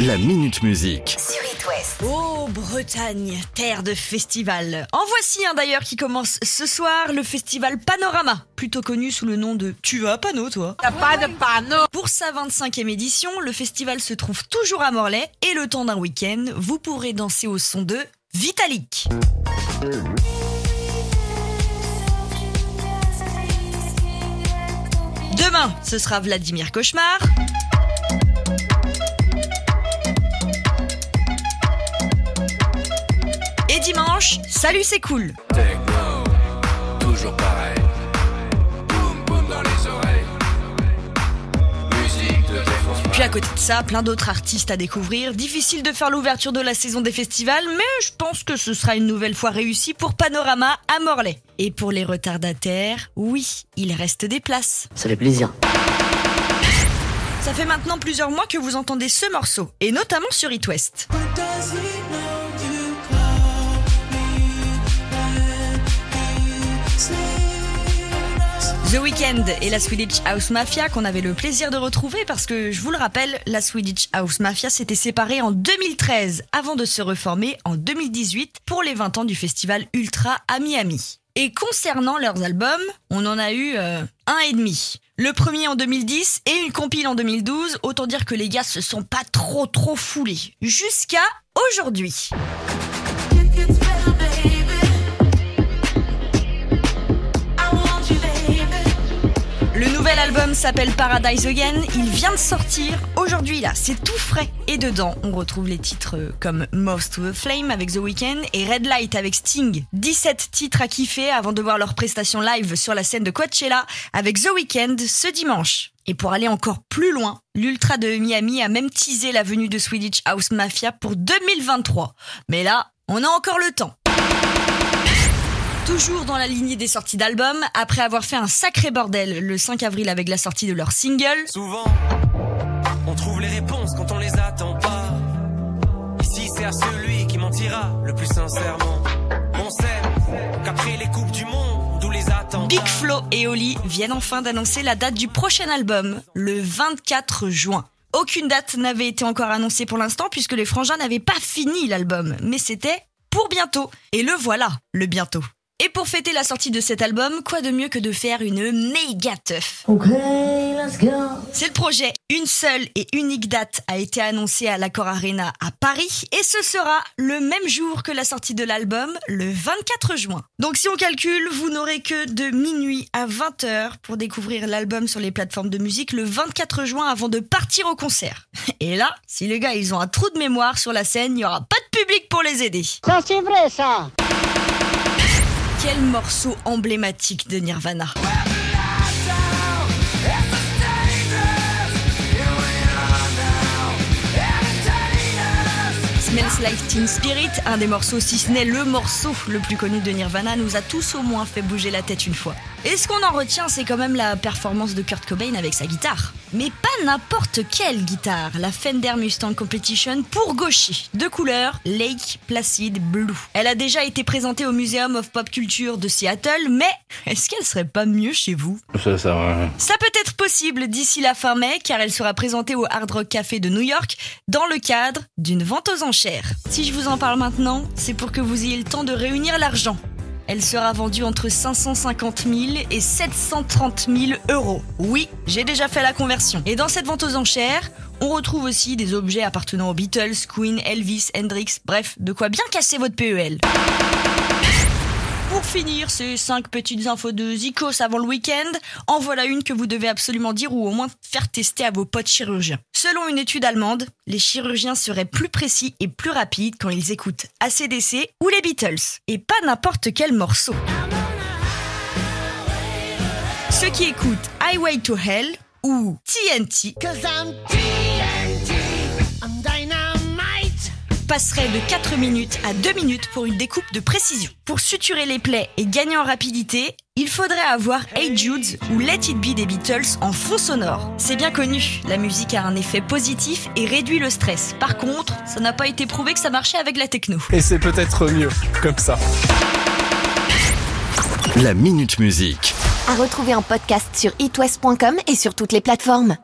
La Minute Musique. sur It West. Oh, Bretagne, terre de festival. En voici un d'ailleurs qui commence ce soir, le festival Panorama, plutôt connu sous le nom de Tu vas à Pano, toi? T'as pas de panneau Pour sa 25e édition, le festival se trouve toujours à Morlaix et le temps d'un week-end, vous pourrez danser au son de Vitalik. Demain, ce sera Vladimir Cauchemar. Salut c'est cool. Techno, toujours pareil. Boum boum dans les oreilles. Musique de défonce Puis à côté de ça, plein d'autres artistes à découvrir. Difficile de faire l'ouverture de la saison des festivals, mais je pense que ce sera une nouvelle fois réussi pour Panorama à Morlaix. Et pour les retardataires, oui, il reste des places. Ça fait plaisir. Ça fait maintenant plusieurs mois que vous entendez ce morceau, et notamment sur It West. The Weeknd et la Swedish House Mafia qu'on avait le plaisir de retrouver parce que je vous le rappelle, la Swedish House Mafia s'était séparée en 2013 avant de se reformer en 2018 pour les 20 ans du festival Ultra à Miami. Et concernant leurs albums, on en a eu euh, un et demi. Le premier en 2010 et une compile en 2012. Autant dire que les gars se sont pas trop trop foulés. Jusqu'à aujourd'hui. Nouvel album s'appelle Paradise Again, il vient de sortir aujourd'hui là, c'est tout frais. Et dedans, on retrouve les titres comme Most to the Flame avec The Weeknd et Red Light avec Sting. 17 titres à kiffer avant de voir leur prestation live sur la scène de Coachella avec The Weeknd ce dimanche. Et pour aller encore plus loin, l'Ultra de Miami a même teasé la venue de Swedish House Mafia pour 2023. Mais là, on a encore le temps. Toujours dans la lignée des sorties d'albums, après avoir fait un sacré bordel le 5 avril avec la sortie de leur single, Souvent, on trouve les réponses quand on les attend pas. Ici, c'est à celui qui mentira le plus sincèrement. On sait qu'après les coupes du monde, d'où les. Big Flo et Oli viennent enfin d'annoncer la date du prochain album, le 24 juin. Aucune date n'avait été encore annoncée pour l'instant puisque les frangins n'avaient pas fini l'album, mais c'était pour bientôt. Et le voilà, le bientôt. Et pour fêter la sortie de cet album, quoi de mieux que de faire une méga teuf Ok, let's go. C'est le projet. Une seule et unique date a été annoncée à l'Accor Arena à Paris et ce sera le même jour que la sortie de l'album, le 24 juin. Donc si on calcule, vous n'aurez que de minuit à 20h pour découvrir l'album sur les plateformes de musique le 24 juin avant de partir au concert. Et là, si les gars ils ont un trou de mémoire sur la scène, il n'y aura pas de public pour les aider. Ça c'est vrai ça Morceau emblématique de Nirvana? Teen Spirit, un des morceaux, si ce n'est le morceau le plus connu de Nirvana, nous a tous au moins fait bouger la tête une fois. Et ce qu'on en retient, c'est quand même la performance de Kurt Cobain avec sa guitare. Mais pas n'importe quelle guitare, la Fender Mustang Competition pour gaucher, de couleur Lake Placid Blue. Elle a déjà été présentée au Museum of Pop Culture de Seattle, mais est-ce qu'elle serait pas mieux chez vous? Ça, ça, ouais. ça peut être possible d'ici la fin mai car elle sera présentée au Hard Rock Café de New York dans le cadre d'une vente aux enchères. Si je vous en parle maintenant, c'est pour que vous ayez le temps de réunir l'argent. Elle sera vendue entre 550 000 et 730 000 euros. Oui, j'ai déjà fait la conversion. Et dans cette vente aux enchères, on retrouve aussi des objets appartenant aux Beatles, Queen, Elvis, Hendrix, bref, de quoi bien casser votre PEL. Pour finir ces 5 petites infos de Zikos avant le week-end, en voilà une que vous devez absolument dire ou au moins faire tester à vos potes chirurgiens. Selon une étude allemande, les chirurgiens seraient plus précis et plus rapides quand ils écoutent ACDC ou les Beatles. Et pas n'importe quel morceau. Ceux qui écoutent Highway to Hell ou TNT passerait de 4 minutes à 2 minutes pour une découpe de précision. Pour suturer les plaies et gagner en rapidité, il faudrait avoir Hey Jude ou Let It Be des Beatles en fond sonore. C'est bien connu, la musique a un effet positif et réduit le stress. Par contre, ça n'a pas été prouvé que ça marchait avec la techno. Et c'est peut-être mieux comme ça. La Minute Musique. À retrouver en podcast sur itwest.com et sur toutes les plateformes.